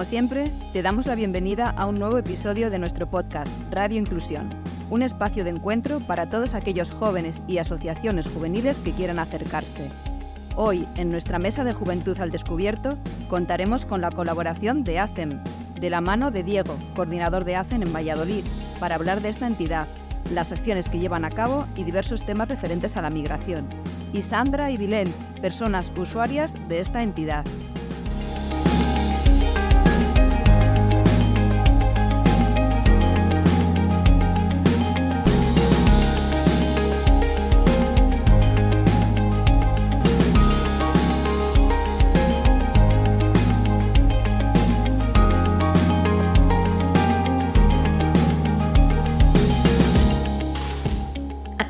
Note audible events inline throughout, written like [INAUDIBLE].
Como siempre, te damos la bienvenida a un nuevo episodio de nuestro podcast Radio Inclusión, un espacio de encuentro para todos aquellos jóvenes y asociaciones juveniles que quieran acercarse. Hoy, en nuestra mesa de Juventud al Descubierto, contaremos con la colaboración de ACEM, de la mano de Diego, coordinador de ACEM en Valladolid, para hablar de esta entidad, las acciones que llevan a cabo y diversos temas referentes a la migración. Y Sandra y Vilén, personas usuarias de esta entidad.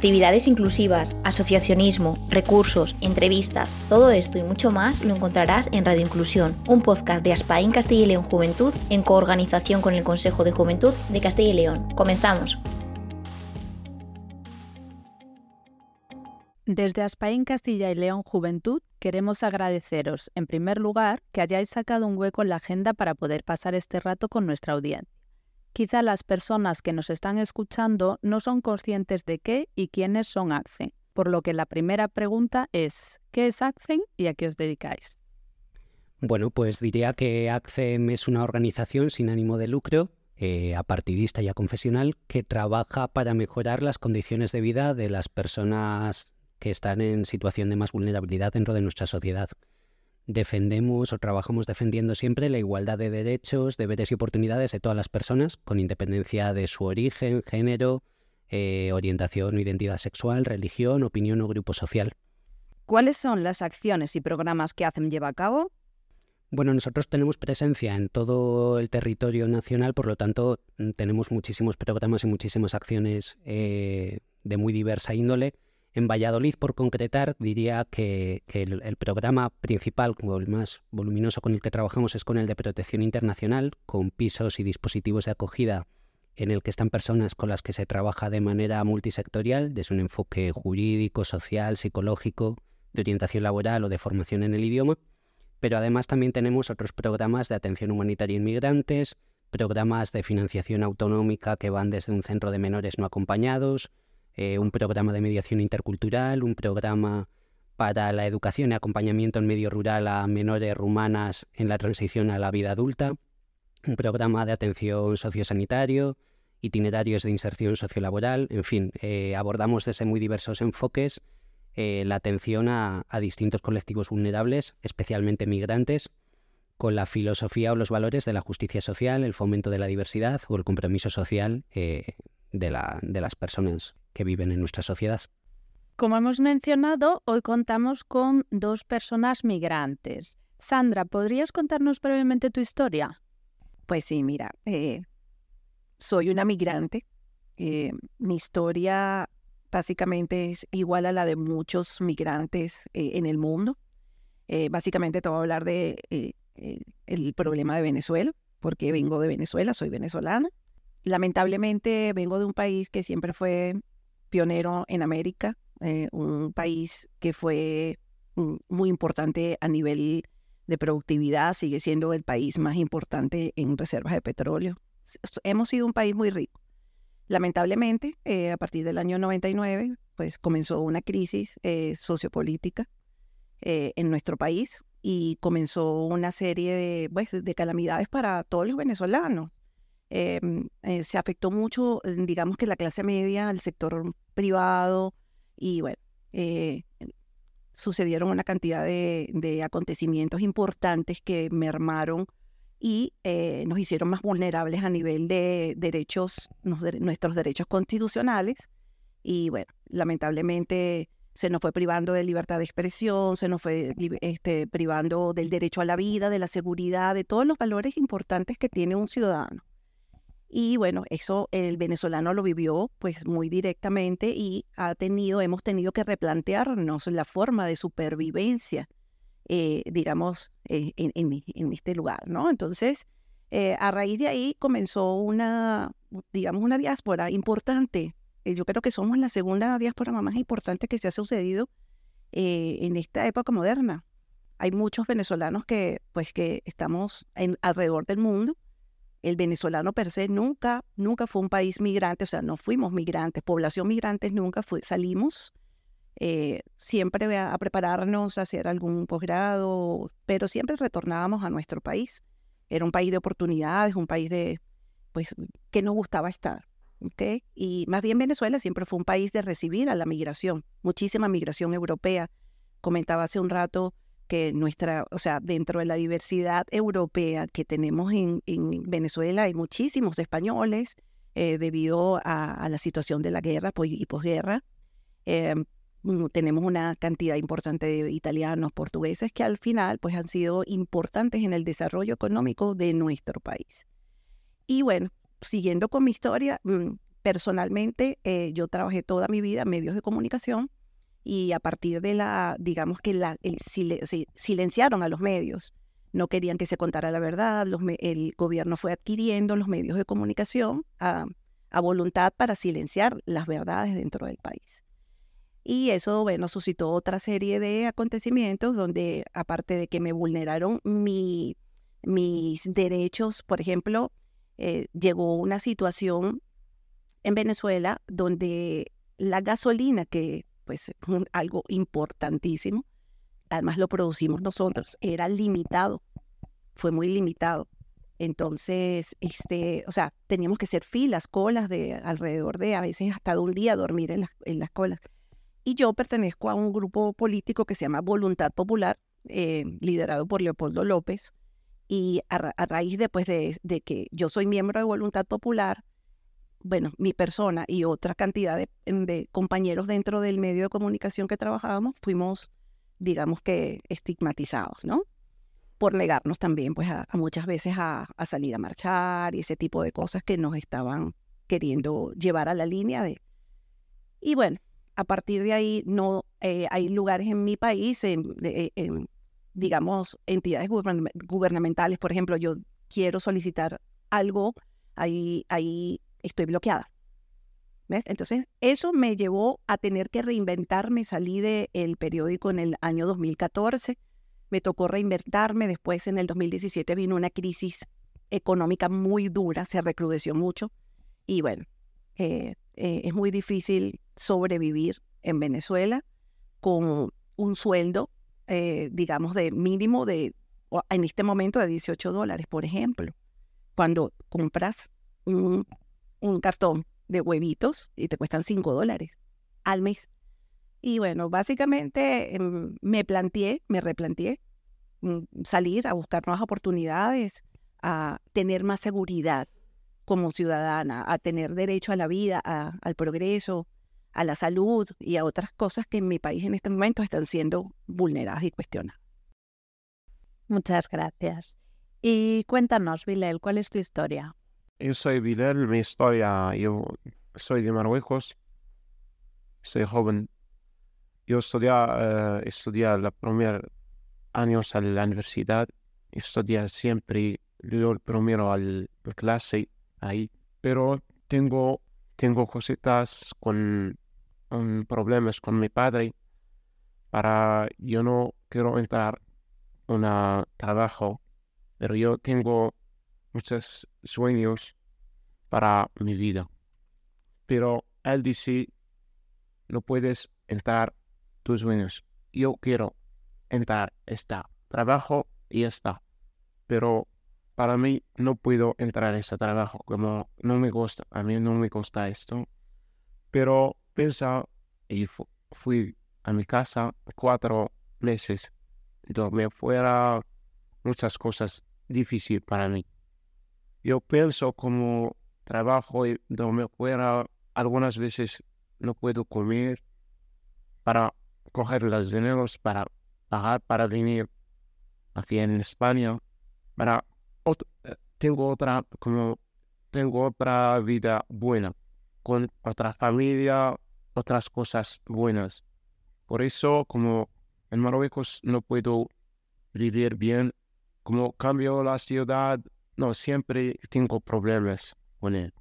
Actividades inclusivas, asociacionismo, recursos, entrevistas, todo esto y mucho más lo encontrarás en Radio Inclusión, un podcast de Aspain Castilla y León Juventud en coorganización con el Consejo de Juventud de Castilla y León. Comenzamos. Desde Aspain Castilla y León Juventud queremos agradeceros, en primer lugar, que hayáis sacado un hueco en la agenda para poder pasar este rato con nuestra audiencia. Quizá las personas que nos están escuchando no son conscientes de qué y quiénes son Accen, por lo que la primera pregunta es, ¿qué es Accen y a qué os dedicáis? Bueno, pues diría que ACCEM es una organización sin ánimo de lucro, eh, apartidista y aconfesional, que trabaja para mejorar las condiciones de vida de las personas que están en situación de más vulnerabilidad dentro de nuestra sociedad defendemos o trabajamos defendiendo siempre la igualdad de derechos, deberes y oportunidades de todas las personas, con independencia de su origen, género, eh, orientación o identidad sexual, religión, opinión o grupo social. ¿Cuáles son las acciones y programas que hacen lleva a cabo? Bueno, nosotros tenemos presencia en todo el territorio nacional, por lo tanto tenemos muchísimos programas y muchísimas acciones eh, de muy diversa índole en Valladolid, por concretar, diría que, el, programa principal, el más voluminoso con el que trabajamos, es con el de protección internacional, con pisos y dispositivos de acogida en el que están personas con las que se trabaja de manera multisectorial, desde un enfoque jurídico, social, psicológico, de orientación laboral o de formación en el idioma. Pero además también tenemos otros programas de atención humanitaria a inmigrantes, programas de financiación autonómica que van desde un centro de menores no acompañados, eh, un programa de mediación intercultural, un programa para la educación y acompañamiento en medio rural a menores rumanas en la transición a la vida adulta, un programa de atención sociosanitario, itinerarios de inserción sociolaboral, en fin, eh, abordamos desde muy diversos enfoques eh, la atención a, distintos colectivos vulnerables, especialmente migrantes, con la filosofía o los valores de la justicia social, el fomento de la diversidad o el compromiso social de, de las personas que viven en nuestra sociedad. Como hemos mencionado, hoy contamos con dos personas migrantes. Sandra, ¿podrías contarnos brevemente tu historia? Pues sí, mira, eh, soy una migrante. Eh, mi historia básicamente es igual a la de muchos migrantes eh, en el mundo. básicamente te voy a hablar de el problema de Venezuela, porque vengo de Venezuela, soy venezolana. Lamentablemente vengo de un país que siempre fue pionero en América, eh, un país que fue muy importante a nivel de productividad, sigue siendo el país más importante en reservas de petróleo. Hemos sido un país muy rico. Lamentablemente, eh, a partir del año 99, pues comenzó una crisis eh, sociopolítica en nuestro país y comenzó una serie de, pues, de calamidades para todos los venezolanos. Em, eh, se afectó mucho, eh, digamos que la clase media, el sector privado y bueno, eh, sucedieron una cantidad de, acontecimientos importantes que mermaron y nos hicieron más vulnerables a nivel de derechos, nuestros derechos constitucionales. Y bueno, lamentablemente se nos fue privando de libertad de expresión, se nos fue este, privando del derecho a la vida, de la seguridad, de todos los valores importantes que tiene un ciudadano. Y bueno, eso el venezolano lo vivió pues muy directamente y ha tenido, hemos tenido que replantearnos la forma de supervivencia, eh, digamos, eh, en, este lugar, ¿no? Entonces, eh, a raíz de ahí comenzó una, digamos, una diáspora importante. yo creo que somos la segunda diáspora más importante que se ha sucedido en esta época moderna. hay muchos venezolanos que, pues, que estamos en, alrededor del mundo. El venezolano per se nunca, nunca fue un país migrante, o sea, no fuimos migrantes, población migrantes nunca fue, salimos eh, siempre a, prepararnos a hacer algún posgrado, pero siempre retornábamos a nuestro país. Era un país de oportunidades, un país de, pues, que nos gustaba estar. Y más bien Venezuela siempre fue un país de recibir a la migración, muchísima migración europea. Comentaba hace un rato que nuestra, o sea, dentro de la diversidad europea que tenemos en, Venezuela hay muchísimos españoles eh, debido a, la situación de la guerra y posguerra. Eh, mm, tenemos una cantidad importante de italianos, portugueses que al final pues han sido importantes en el desarrollo económico de nuestro país. Y bueno, siguiendo con mi historia, mm, personalmente eh, yo trabajé toda mi vida en medios de comunicación y a partir de la, digamos que la, silenciaron a los medios. No querían que se contara la verdad, el gobierno fue adquiriendo los medios de comunicación a, a voluntad para silenciar las verdades dentro del país. Y eso, bueno, suscitó otra serie de acontecimientos donde, aparte de que me vulneraron mi, mis derechos, por ejemplo, eh, llegó una situación en Venezuela donde la gasolina, que pues es algo importantísimo, además lo producimos nosotros, era limitado, fue muy limitado. Entonces, este, o sea, teníamos que hacer filas, colas de alrededor de a veces hasta de un día dormir en, las colas. Y yo pertenezco a un grupo político que se llama Voluntad Popular, eh, liderado por Leopoldo López, y a, raíz después de, de, que yo soy miembro de Voluntad Popular, bueno, mi persona y otra cantidad de, compañeros dentro del medio de comunicación que trabajábamos, fuimos, digamos que, estigmatizados, ¿no? Por negarnos también, pues, a, muchas veces a, salir a marchar y ese tipo de cosas que nos estaban queriendo llevar a la línea de... Y bueno, a partir de ahí no eh, hay lugares en mi país, en, en digamos, entidades gubernamentales, por ejemplo, yo quiero solicitar algo, ahí, ahí estoy bloqueada. ¿Ves? Entonces, eso me llevó a tener que reinventarme. Salí del periódico en el año 2014, me tocó reinventarme. Después, en el 2017, vino una crisis económica muy dura, se recrudeció mucho. Y bueno, eh, eh, es muy difícil sobrevivir en Venezuela con un sueldo eh, digamos, de mínimo de, en este momento, de 18 dólares, por ejemplo. Cuando compras un, cartón de huevitos y te cuestan 5 dólares al mes. Y bueno, básicamente em, me planteé, me replanteé mm, salir a buscar nuevas oportunidades, a tener más seguridad como ciudadana, a tener derecho a la vida, al progreso, a la salud y a otras cosas que en mi país en este momento están siendo vulneradas y cuestionadas. Muchas gracias. Y cuéntanos, Vilel, ¿cuál es tu historia? Yo soy Vilel, mi historia, yo soy de Marruecos, soy joven. Yo estudié, uh, estudié los primeros años en la universidad, estudié siempre, yo el primero al clase ahí, pero tengo, tengo cositas con problemas con mi padre para yo no quiero entrar en un trabajo, pero yo tengo muchos sueños para mi vida. Pero él dice, no puedes entrar tus sueños. Yo quiero entrar este trabajo y está. Pero para mí no puedo entrar en ese trabajo, como no me gusta, a mí no me gusta esto. Pero pensaba y fui a mi casa cuatro meses donde fuera muchas cosas difíciles para mí. Yo pienso como trabajo y donde fuera algunas veces no puedo comer para coger los dineros para pagar para venir aquí en España para eh, tengo otra como tengo otra vida buena con otra familia, otras cosas buenas. Por eso, como en Marruecos no puedo vivir bien, como cambio la ciudad, no, siempre tengo problemas con él.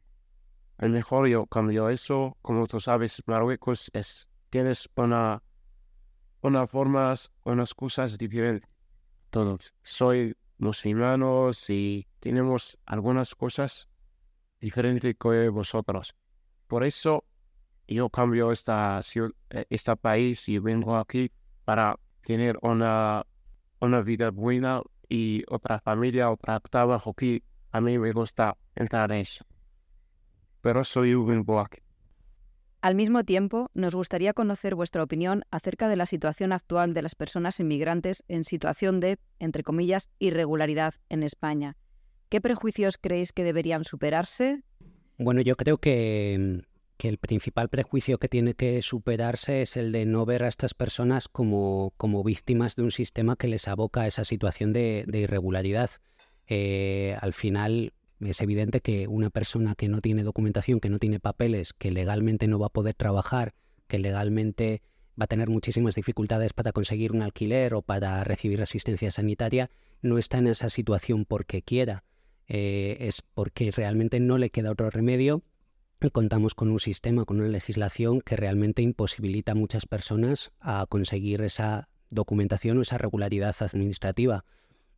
A lo mejor yo cambio eso, como tú sabes, Marruecos es, tienes una, una formas, unas cosas diferentes. todos. Soy musulmanos y tenemos algunas cosas diferentes que vosotros. Por eso yo cambio esta, este país y vengo aquí para tener una, una vida buena y otra familia, otra trabajo que a mí me gusta entrar en eso. Pero soy un aquí. Al mismo tiempo, nos gustaría conocer vuestra opinión acerca de la situación actual de las personas inmigrantes en situación de, entre comillas, irregularidad en España. ¿Qué prejuicios creéis que deberían superarse? Bueno, yo creo que, el principal prejuicio que tiene que superarse es el de no ver a estas personas como, como víctimas de un sistema que les aboca a esa situación de, irregularidad. Eh, al final, es evidente que una persona que no tiene documentación, que no tiene papeles, que legalmente no va a poder trabajar, que legalmente va a tener muchísimas dificultades para conseguir un alquiler o para recibir asistencia sanitaria, no está en esa situación porque quiera, eh, es porque realmente no le queda otro remedio contamos con un sistema, con una legislación que realmente imposibilita a muchas personas a conseguir esa documentación o esa regularidad administrativa.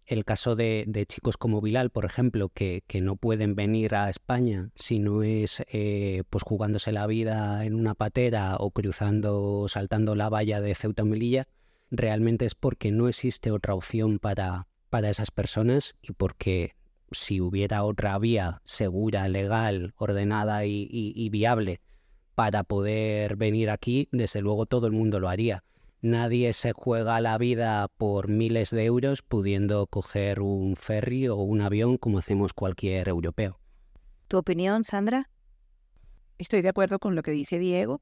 El caso de, chicos como Bilal, por ejemplo, que, no pueden venir a España si no es eh, pues jugándose la vida en una patera o cruzando, saltando la valla de Ceuta Melilla, realmente es porque no existe otra opción para, para esas personas y porque si hubiera otra vía segura, legal, ordenada y viable para poder venir aquí, desde luego todo el mundo lo haría Nadie se juega la vida por miles de euros pudiendo coger un ferry o un avión como hacemos cualquier europeo. ¿Tu opinión, Sandra? Estoy de acuerdo con lo que dice Diego.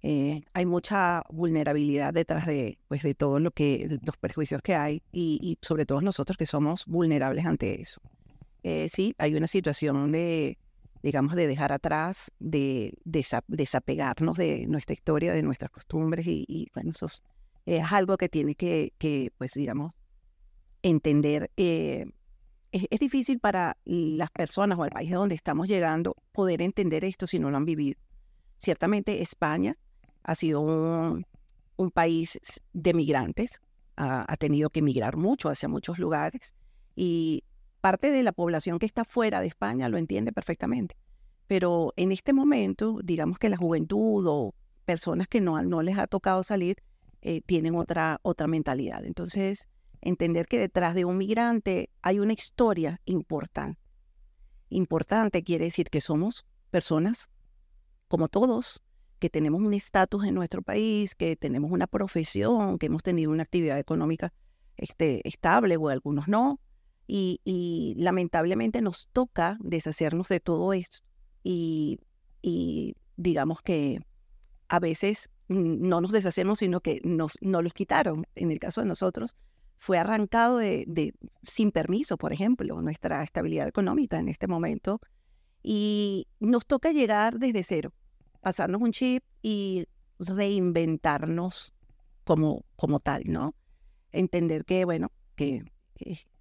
Eh, hay mucha vulnerabilidad detrás de, pues, de todo lo que, los prejuicios que hay y, sobre todo nosotros que somos vulnerables ante eso. Eh, sí, hay una situación de, digamos, de dejar atrás, de, desapegarnos de nuestra historia, de nuestras costumbres y, y bueno, esos es algo que tiene que, pues digamos, entender. Eh, es, difícil para las personas o el país donde estamos llegando poder entender esto si no lo han vivido. Ciertamente España ha sido un, país de migrantes, ha, tenido que emigrar mucho hacia muchos lugares y parte de la población que está fuera de España lo entiende perfectamente. Pero en este momento, digamos que la juventud o personas que no, no les ha tocado salir, eh, tienen otra, otra mentalidad. Entonces, entender que detrás de un migrante hay una historia importante. Importante quiere decir que somos personas como todos, que tenemos un estatus en nuestro país, que tenemos una profesión, que hemos tenido una actividad económica este, estable o algunos no. Y, lamentablemente nos toca deshacernos de todo esto. Y, digamos que a veces no nos deshacemos, sino que nos, los quitaron. En el caso de nosotros, fue arrancado de, sin permiso, por ejemplo, nuestra estabilidad económica en este momento. Y nos toca llegar desde cero, pasarnos un chip y reinventarnos como, como tal, ¿no? Entender que, bueno, que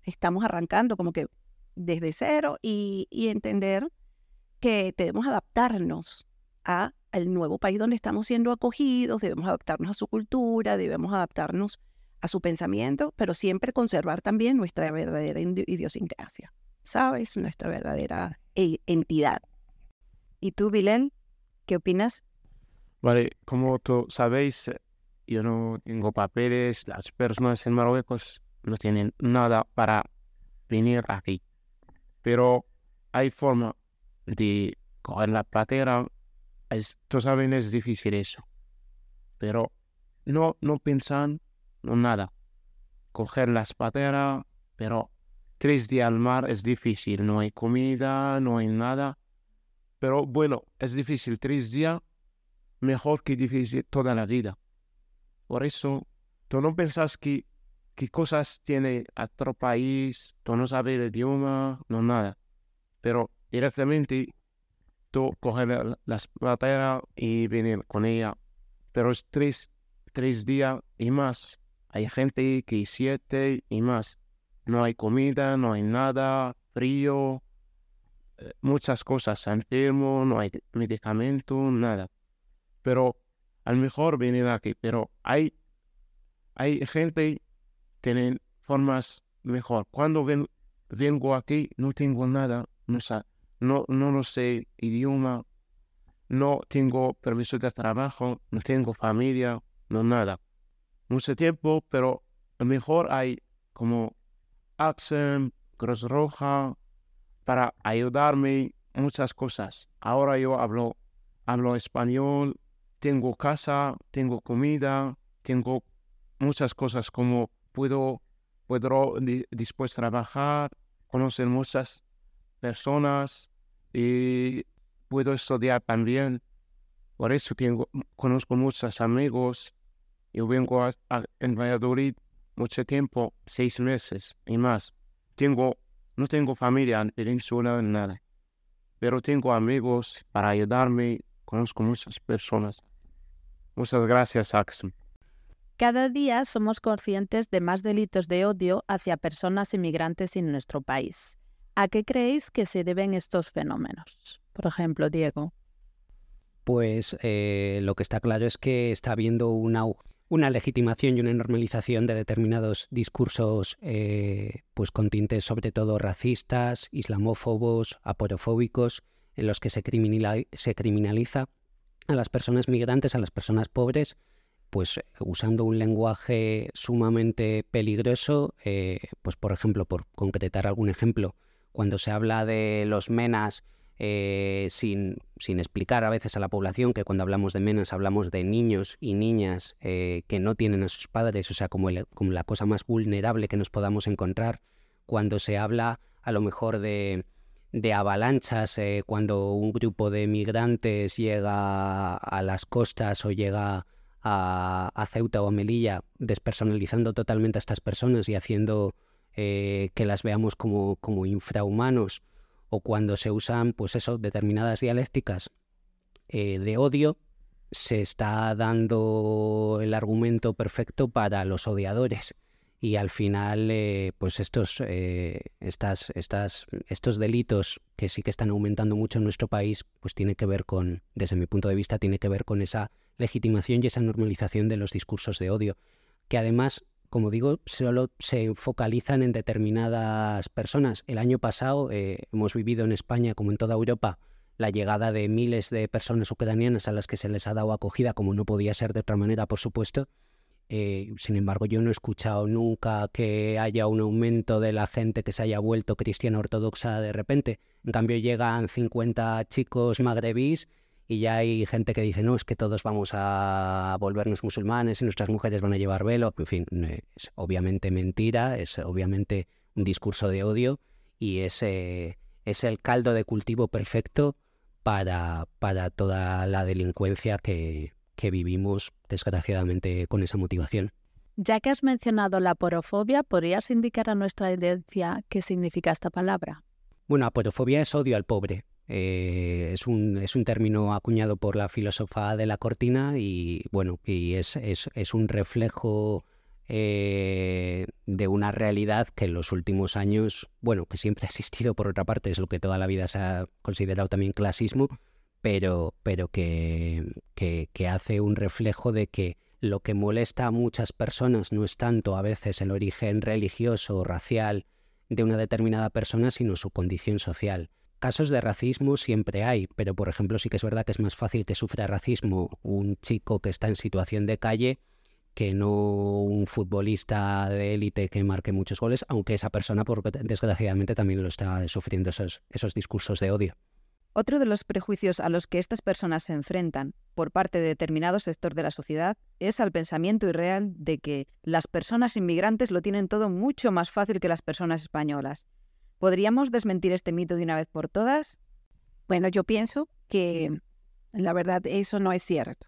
estamos arrancando como que desde cero y, y entender que debemos adaptarnos a al nuevo país donde estamos siendo acogidos, debemos adaptarnos a su cultura, debemos adaptarnos a su pensamiento, pero siempre conservar también nuestra verdadera idiosincrasia, ¿sabes? Nuestra verdadera e, entidad. ¿Y tú, Vilén, qué opinas? Vale, como tú sabéis, yo no tengo papeles, las personas en Marruecos no tienen nada para venir aquí, pero hay forma de coger la platera es, tú saben, es difícil eso. Pero no, no piensan no nada. Coger la patera, pero tres días al mar es difícil. No hay comida, no hay nada. Pero bueno, es difícil tres días, mejor que difícil toda la vida. Por eso, tú no piensas que qué cosas tiene otro país, tú no sabes el idioma, no nada. Pero directamente tú coger la patera y venir con ella. Pero es tres, tres días y más. Hay gente que siete y más. No hay comida, no hay nada, frío, eh, muchas cosas. Enfermo, no hay medicamento, nada. Pero a lo mejor venir aquí. Pero hay, hay gente tienen formas mejor. Cuando ven, vengo aquí no tengo nada, no, no, no lo sé idioma, no tengo permiso de trabajo, no tengo familia, no nada. Mucho tiempo, pero mejor hay como Accent, Cruz Roja, para ayudarme muchas cosas. Ahora yo hablo, hablo español, tengo casa, tengo comida, tengo muchas cosas como puedo, puedo después trabajar, conocer muchas personas y puedo estudiar también. Por eso tengo, conozco muchos amigos. Yo vengo a, en Valladolid mucho tiempo, seis meses y más. Tengo, no tengo familia en Península, nada. Pero tengo amigos para ayudarme. Conozco muchas personas. Muchas gracias, Axel. Cada día somos conscientes de más delitos de odio hacia personas inmigrantes en nuestro país. ¿A qué creéis que se deben estos fenómenos? Por ejemplo, Diego. Pues eh, lo que está claro es que está habiendo una, una legitimación y una normalización de determinados discursos eh, pues con tintes sobre todo racistas, islamófobos, aporofóbicos, en los que se, se criminaliza a las personas migrantes, a las personas pobres, pues usando un lenguaje sumamente peligroso, eh, pues por ejemplo, por concretar algún ejemplo, cuando se habla de los menas eh, sin, sin, explicar a veces a la población que cuando hablamos de menas hablamos de niños y niñas eh, que no tienen a sus padres, o sea, como, como la cosa más vulnerable que nos podamos encontrar, cuando se habla a lo mejor de, de avalanchas, cuando un grupo de migrantes llega a las costas o llega a, Ceuta o a Melilla, despersonalizando totalmente a estas personas y haciendo eh, que las veamos como, como infrahumanos, o cuando se usan, pues eso, determinadas dialécticas eh, de odio, se está dando el argumento perfecto para los odiadores. Y al final eh, pues estos, estas, estas, estos delitos que sí que están aumentando mucho en nuestro país pues tiene que ver con, desde mi punto de vista, tiene que ver con esa legitimación y esa normalización de los discursos de odio, que además, como digo, solo se focalizan en determinadas personas. El año pasado eh, hemos vivido en España, como en toda Europa, la llegada de miles de personas ucranianas a las que se les ha dado acogida, como no podía ser de otra manera, por supuesto, eh, sin embargo, yo no he escuchado nunca que haya un aumento de la gente que se haya vuelto cristiana ortodoxa de repente. En cambio, llegan 50 chicos magrebís y ya hay gente que dice, no, es que todos vamos a volvernos musulmanes y nuestras mujeres van a llevar velo. En fin, es obviamente mentira, es obviamente un discurso de odio y es, es el caldo de cultivo perfecto para, para toda la delincuencia que, que vivimos desgraciadamente con esa motivación. Ya que has mencionado la porofobia, ¿podrías indicar a nuestra audiencia qué significa esta palabra? Bueno, aporofobia es odio al pobre. Eh, es, un, es un término acuñado por la filósofa de la cortina y bueno, y es, es, es un reflejo eh, de una realidad que en los últimos años, bueno, que siempre ha existido por otra parte, es lo que toda la vida se ha considerado también clasismo, pero, pero que, que, hace un reflejo de que lo que molesta a muchas personas no es tanto a veces el origen religioso o racial de una determinada persona, sino su condición social. Casos de racismo siempre hay, pero por ejemplo sí que es verdad que es más fácil que sufra racismo un chico que está en situación de calle que no un futbolista de élite que marque muchos goles, aunque esa persona, desgraciadamente, también lo está sufriendo esos, esos discursos de odio. Otro de los prejuicios a los que estas personas se enfrentan por parte de determinado sector de la sociedad es al pensamiento irreal de que las personas inmigrantes lo tienen todo mucho más fácil que las personas españolas. ¿Podríamos desmentir este mito de una vez por todas? Bueno, yo pienso que la verdad eso no es cierto.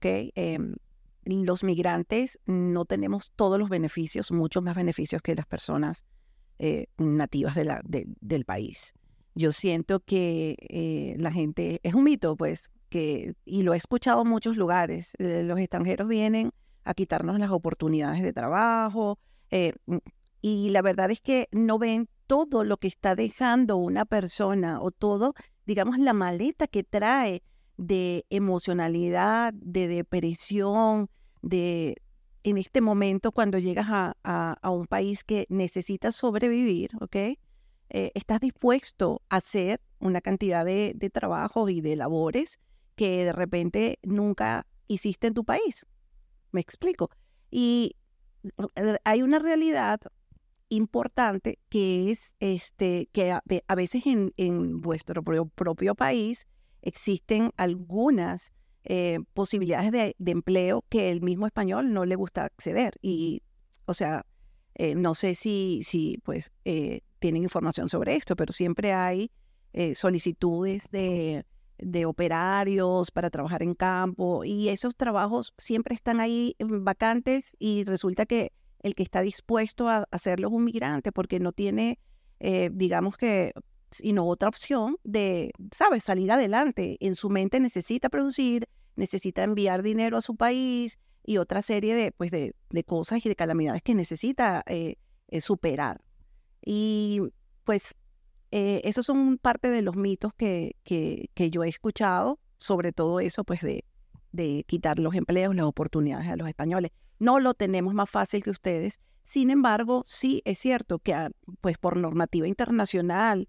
Em, los migrantes no tenemos todos los beneficios, muchos más beneficios que las personas eh, nativas del país yo siento que eh, la gente, es un mito, pues, que, y lo he escuchado en muchos lugares, eh, los extranjeros vienen a quitarnos las oportunidades de trabajo, mm, y la verdad es que no ven todo lo que está dejando una persona o todo, digamos, la maleta que trae de emocionalidad, de depresión, de en este momento cuando llegas a, un país que necesita sobrevivir, ¿ok? Eh, estás dispuesto a hacer una cantidad de, de trabajos y de labores que de repente nunca hiciste en tu país. ¿Me explico? Y eh, hay una realidad importante que es este que a, veces en, en, vuestro propio país existen algunas eh, posibilidades de, empleo que el mismo español no le gusta acceder. Y, o sea, eh, no sé si, si pues, eh, tienen información sobre esto, pero siempre hay solicitudes de, de operarios para trabajar en campo y esos trabajos siempre están ahí vacantes y resulta que el que está dispuesto a hacerlo es un migrante porque no tiene, digamos que, sino otra opción de, ¿sabes?, salir adelante. En su mente necesita producir, necesita enviar dinero a su país y otra serie de, pues, de, cosas y de calamidades que necesita eh, eh, superar. Y pues eh, esos son parte de los mitos que, que, que, yo he escuchado, sobre todo eso, pues de, de quitar los empleos, las oportunidades a los españoles. No lo tenemos más fácil que ustedes. Sin embargo, sí es cierto que ah, pues por normativa internacional,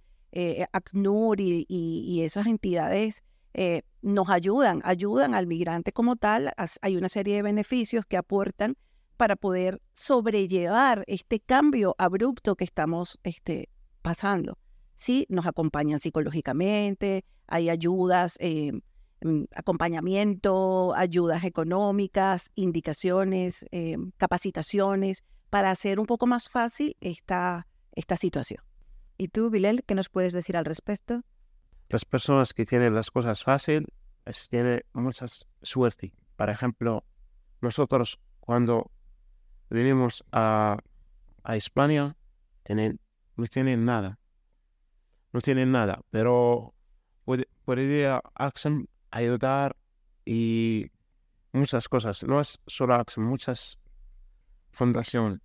ACNUR y, y, esas entidades eh, nos ayudan, ayudan al migrante como tal. Hay una serie de beneficios que aportan para poder sobrellevar este cambio abrupto que estamos este, pasando. Sí, nos acompañan psicológicamente, hay ayudas, eh, acompañamiento, ayudas económicas, indicaciones, eh, capacitaciones, para hacer un poco más fácil esta, esta situación. ¿Y tú, Bilel, qué nos puedes decir al respecto? las personas que tienen las cosas fácil tienen mucha suerte. Por ejemplo, nosotros cuando venimos a, a España tienen, no tienen nada. No tienen nada, pero puede, podría Axel ayudar y muchas cosas. No es solo muchas fundaciones.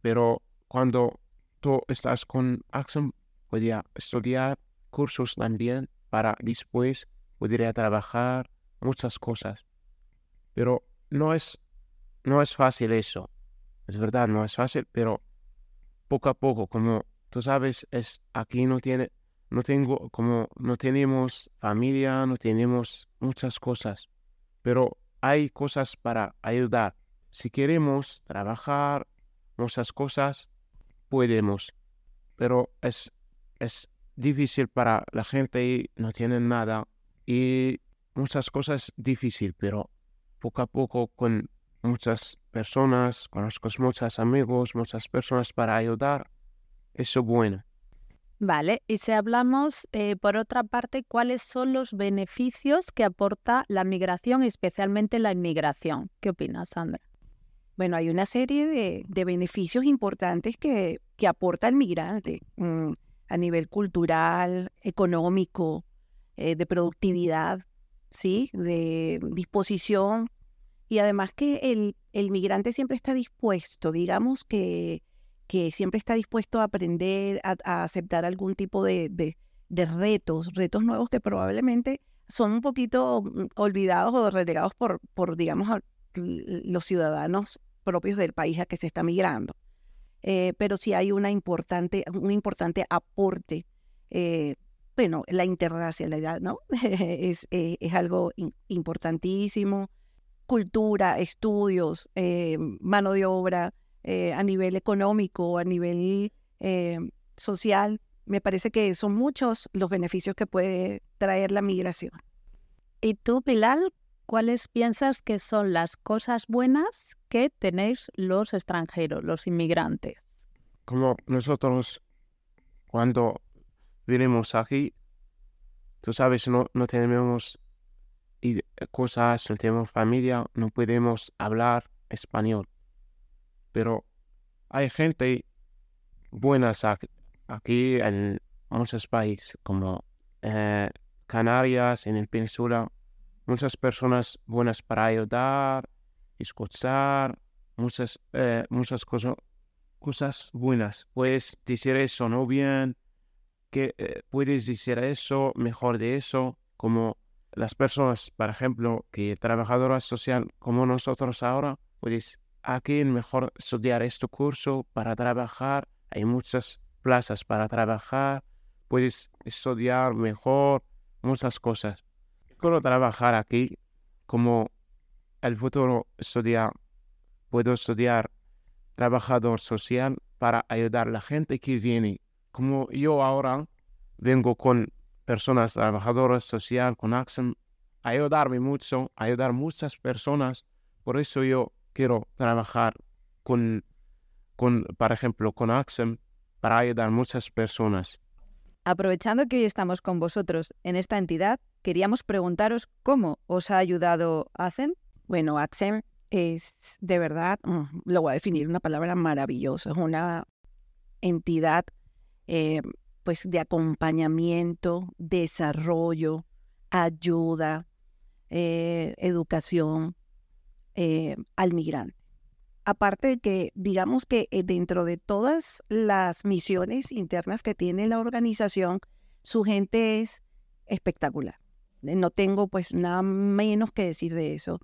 Pero cuando tú estás con Axel, podría estudiar cursos también para después poder trabajar muchas cosas. Pero no es, no es fácil eso. Es verdad, no es fácil, pero poco a poco, como tú sabes, es aquí no tiene, no tengo, como no tenemos familia, no tenemos muchas cosas, pero hay cosas para ayudar. Si queremos trabajar muchas cosas, podemos, pero es, es difícil para la gente y no tienen nada y muchas cosas difícil, pero poco a poco con muchas personas, conozco muchos amigos, muchas personas para ayudar, eso bueno. Vale, y si hablamos, eh, por otra parte, ¿cuáles son los beneficios que aporta la migración, especialmente la inmigración? ¿Qué opinas, Sandra? Bueno, hay una serie de, de beneficios importantes que, que aporta el migrante. Mm, a nivel cultural, económico, eh, de productividad, ¿sí? de disposición. Y además que el, el migrante siempre está dispuesto, digamos que, que siempre está dispuesto a aprender, a, aceptar algún tipo de, de, de, retos, retos nuevos que probablemente son un poquito mm, olvidados o relegados por, por digamos, los ciudadanos propios del país a que se está migrando. Eh, pero sí hay una importante, un importante aporte. Eh, bueno, la interracialidad, ¿no? [LAUGHS] es, eh, es algo importantísimo. Cultura, estudios, mano de obra, a nivel económico, a nivel social. Me parece que son muchos los beneficios que puede traer la migración. ¿Y tú, Pilar, cuáles piensas que son las cosas buenas que tenéis los extranjeros, los inmigrantes? Como nosotros cuando vinimos aquí, tú sabes, no, no tenemos cosas, no tenemos familia, no podemos hablar español. Pero hay gente buena aquí en muchos países, como eh, Canarias, en el Península, muchas personas buenas para ayudar, escuchar, muchas, eh, muchas cosas, cosas buenas. Puedes decir eso, ¿no? Bien, que eh, puedes decir eso, mejor de eso, como las personas, por ejemplo, que trabajadoras social como nosotros ahora, puedes aquí es mejor estudiar este curso para trabajar. Hay muchas plazas para trabajar. Puedes estudiar mejor, muchas cosas. Quiero trabajar aquí como el futuro estudiar. Puedo estudiar trabajador social para ayudar a la gente que viene. Como yo ahora vengo con personas trabajadoras social, con Axem, ayudarme mucho, ayudar muchas personas. Por eso yo quiero trabajar con, con por ejemplo, con Axem para ayudar a muchas personas. Aprovechando que hoy estamos con vosotros en esta entidad, queríamos preguntaros cómo os ha ayudado AXEM. Bueno, AXEM es de verdad, mm, lo voy a definir una palabra maravillosa, es una entidad eh, pues de acompañamiento, desarrollo, ayuda, eh, educación eh, al migrante. Aparte de que, digamos que dentro de todas las misiones internas que tiene la organización, su gente es espectacular. No tengo pues nada menos que decir de eso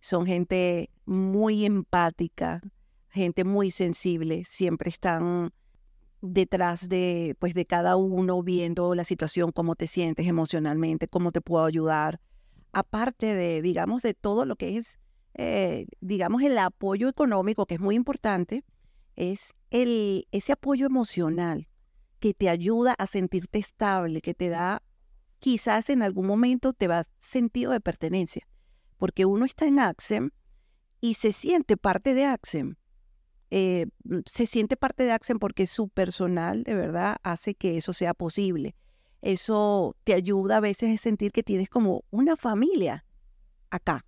son gente muy empática, gente muy sensible, siempre están detrás de, pues, de cada uno viendo la situación, cómo te sientes emocionalmente, cómo te puedo ayudar. Aparte de, digamos, de todo lo que es, eh, digamos, el apoyo económico, que es muy importante, es el, ese apoyo emocional que te ayuda a sentirte estable, que te da, quizás en algún momento te va sentido de pertenencia porque uno está en AXEM y se siente parte de AXEM. Eh, se siente parte de AXEM porque su personal de verdad hace que eso sea posible. Eso te ayuda a veces a sentir que tienes como una familia acá.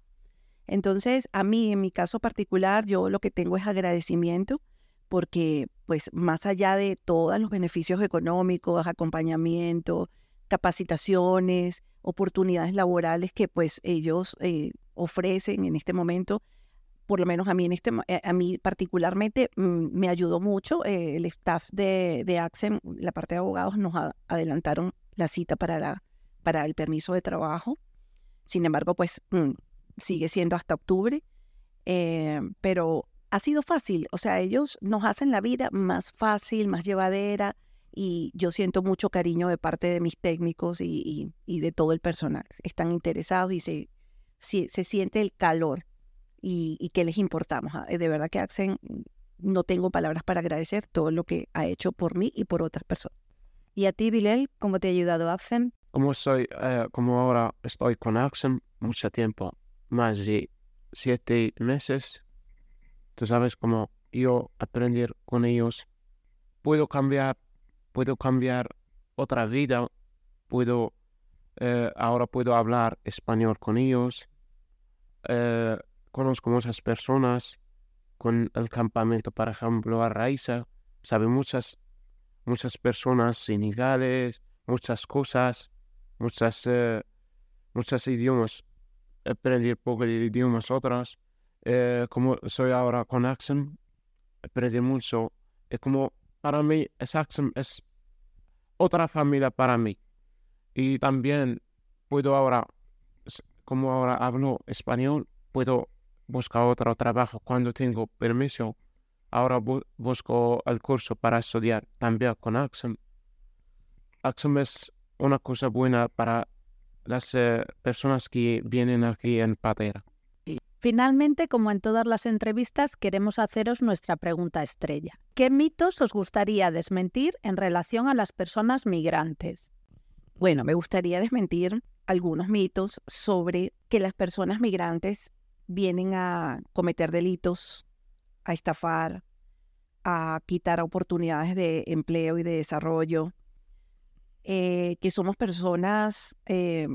Entonces, a mí, en mi caso particular, yo lo que tengo es agradecimiento porque, pues, más allá de todos los beneficios económicos, acompañamiento, capacitaciones, oportunidades laborales que, pues, ellos eh, ofrecen en este momento, por lo menos a mí, en este, eh, a mí particularmente mm, me ayudó mucho. Eh, el staff de, de AXEM, la parte de abogados, nos adelantaron la cita para, la, para el permiso de trabajo. Sin embargo, pues mm, sigue siendo hasta octubre. Eh, pero ha sido fácil, o sea, ellos nos hacen la vida más fácil, más llevadera y yo siento mucho cariño de parte de mis técnicos y, y de todo el personal. Están interesados y se, se siente el calor y, que les importamos. Ah, de verdad que Axen, no tengo palabras para agradecer todo lo que ha hecho por mí y por otras personas. ¿Y a ti, Bilel, cómo te ha ayudado Axen? Como soy, eh, como ahora estoy con Axen mucho tiempo, más de siete meses, tú sabes cómo yo aprender con ellos, puedo cambiar, puedo cambiar otra vida, puedo, eh, ahora puedo hablar español con ellos, eh, conozco muchas personas con el campamento, por ejemplo, a Raiza, sabe muchas, muchas personas senegales, muchas cosas, muchas, eh, muchos idiomas, aprendí poco de idiomas otras. Eh, como soy ahora con Axem, aprendí mucho. Es como, para mí, es Axem es otra familia para mí. Y también puedo ahora como ahora hablo español, puedo buscar otro trabajo cuando tengo permiso. Ahora busco el curso para estudiar también con Axem. Axem es una cosa buena para las eh, personas que vienen aquí en Patera. Finalmente, como en todas las entrevistas, queremos haceros nuestra pregunta estrella. ¿Qué mitos os gustaría desmentir en relación a las personas migrantes? Bueno, me gustaría desmentir algunos mitos sobre que las personas migrantes vienen a cometer delitos, a estafar, a quitar oportunidades de empleo y de desarrollo, eh, que somos personas, eh,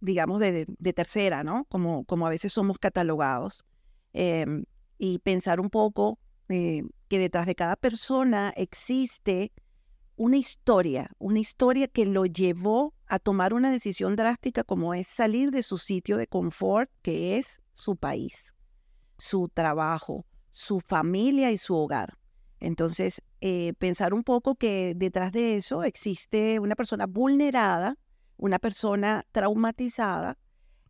digamos, de, tercera, ¿no? Como, como a veces somos catalogados. Em, y pensar un poco eh, que detrás de cada persona existe una historia, una historia que lo llevó a tomar una decisión drástica como es salir de su sitio de confort, que es su país, su trabajo, su familia y su hogar. Entonces, eh, pensar un poco que detrás de eso existe una persona vulnerada, una persona traumatizada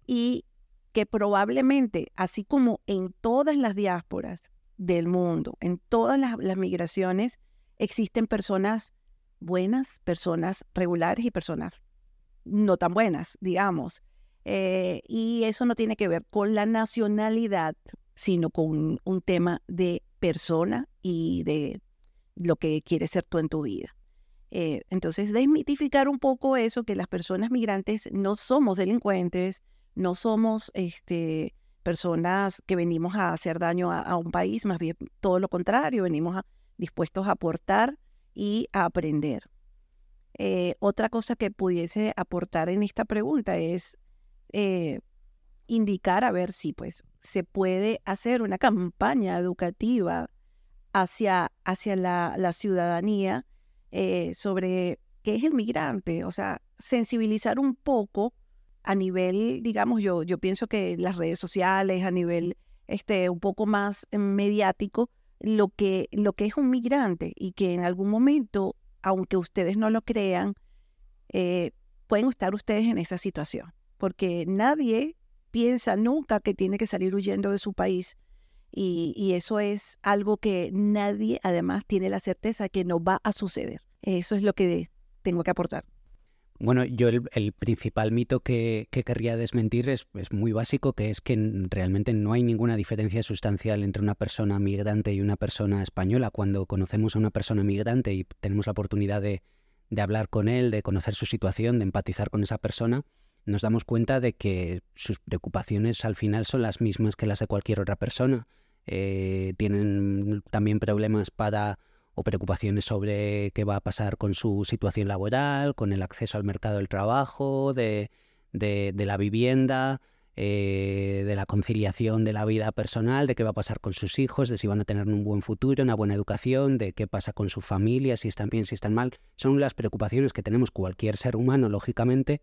y que probablemente, así como en todas las diásporas, del mundo. En todas las, migraciones existen personas buenas, personas regulares y personas no tan buenas, digamos. Eh, y eso no tiene que ver con la nacionalidad, sino con un, tema de persona y de lo que quieres ser tú en tu vida. Eh, entonces, desmitificar un poco eso, que las personas migrantes no somos delincuentes, no somos este, personas que venimos a hacer daño a, un país, más bien todo lo contrario, venimos dispuestos a aportar y a aprender. Eh, otra cosa que pudiese aportar en esta pregunta es eh, indicar a ver si pues se puede hacer una campaña educativa hacia, hacia la, ciudadanía eh, sobre qué es el migrante, o sea, sensibilizar un poco a nivel, digamos, yo, yo pienso que las redes sociales, a nivel este, un poco más mediático, lo que, lo que es un migrante y que en algún momento, aunque ustedes no lo crean, eh, pueden estar ustedes en esa situación, porque nadie piensa nunca que tiene que salir huyendo de su país y, eso es algo que nadie además tiene la certeza que no va a suceder. Eso es lo que tengo que aportar. Bueno, yo el, principal mito que, querría desmentir es, muy básico, que es que realmente no hay ninguna diferencia sustancial entre una persona migrante y una persona española. Cuando conocemos a una persona migrante y tenemos la oportunidad de, hablar con él, de conocer su situación, de empatizar con esa persona, nos damos cuenta de que sus preocupaciones al final son las mismas que las de cualquier otra persona. Eh, tienen también problemas para o preocupaciones sobre qué va a pasar con su situación laboral, con el acceso al mercado del trabajo, de, la vivienda, eh, de la conciliación de la vida personal, de qué va a pasar con sus hijos, de si van a tener un buen futuro, una buena educación, de qué pasa con su familia, si están bien, si están mal. Son las preocupaciones que tenemos cualquier ser humano, lógicamente,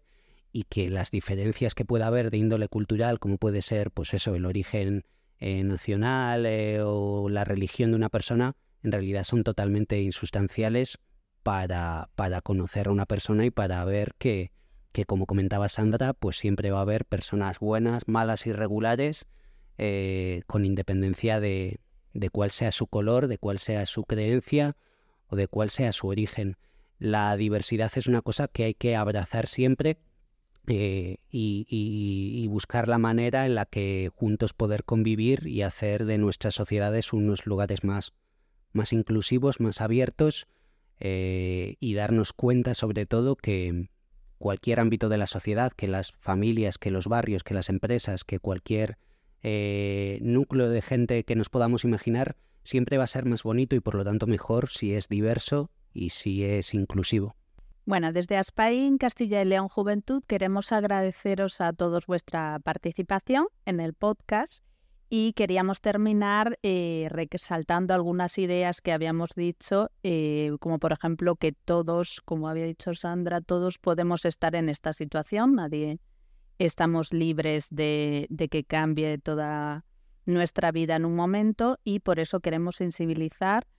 y que las diferencias que pueda haber de índole cultural, como puede ser, pues eso, el origen eh, nacional eh, o la religión de una persona, en realidad son totalmente insustanciales para, para conocer a una persona y para ver que, que, como comentaba Sandra, pues siempre va a haber personas buenas, malas, irregulares, eh, con independencia de, de cuál sea su color, de cuál sea su creencia o de cuál sea su origen. La diversidad es una cosa que hay que abrazar siempre eh, y, buscar la manera en la que juntos poder convivir y hacer de nuestras sociedades unos lugares más, más inclusivos, más abiertos eh, y darnos cuenta sobre todo que cualquier ámbito de la sociedad, que las familias, que los barrios, que las empresas, que cualquier eh, núcleo de gente que nos podamos imaginar, siempre va a ser más bonito y por lo tanto mejor si es diverso y si es inclusivo. Bueno, desde Aspain, Castilla y León Juventud, queremos agradeceros a todos vuestra participación en el podcast y queríamos terminar eh, resaltando algunas ideas que habíamos dicho, eh, como por ejemplo que todos, como había dicho Sandra, todos podemos estar en esta situación, nadie estamos libres de, que cambie toda nuestra vida en un momento y por eso queremos sensibilizar.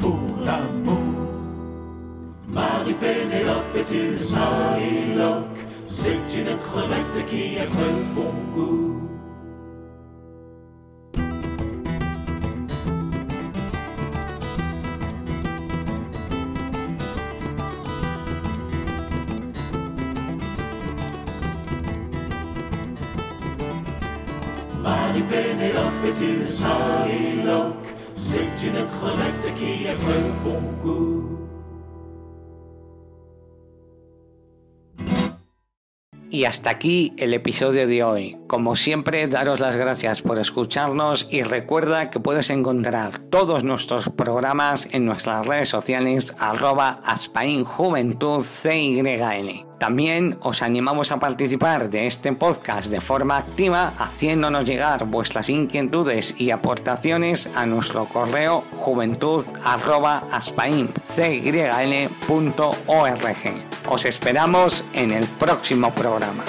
pour l'amour. Marie-Pénélope est une soliloque, c'est une crevette qui a le bon goût. Pénélope est une soliloque, Y hasta aquí el episodio de hoy. Como siempre, daros las gracias por escucharnos y recuerda que puedes encontrar todos nuestros programas en nuestras redes sociales arroba aspainjuventud CYN. También os animamos a participar de este podcast de forma activa haciéndonos llegar vuestras inquietudes y aportaciones a nuestro correo juventud.aspaim.org. Os esperamos en el próximo programa.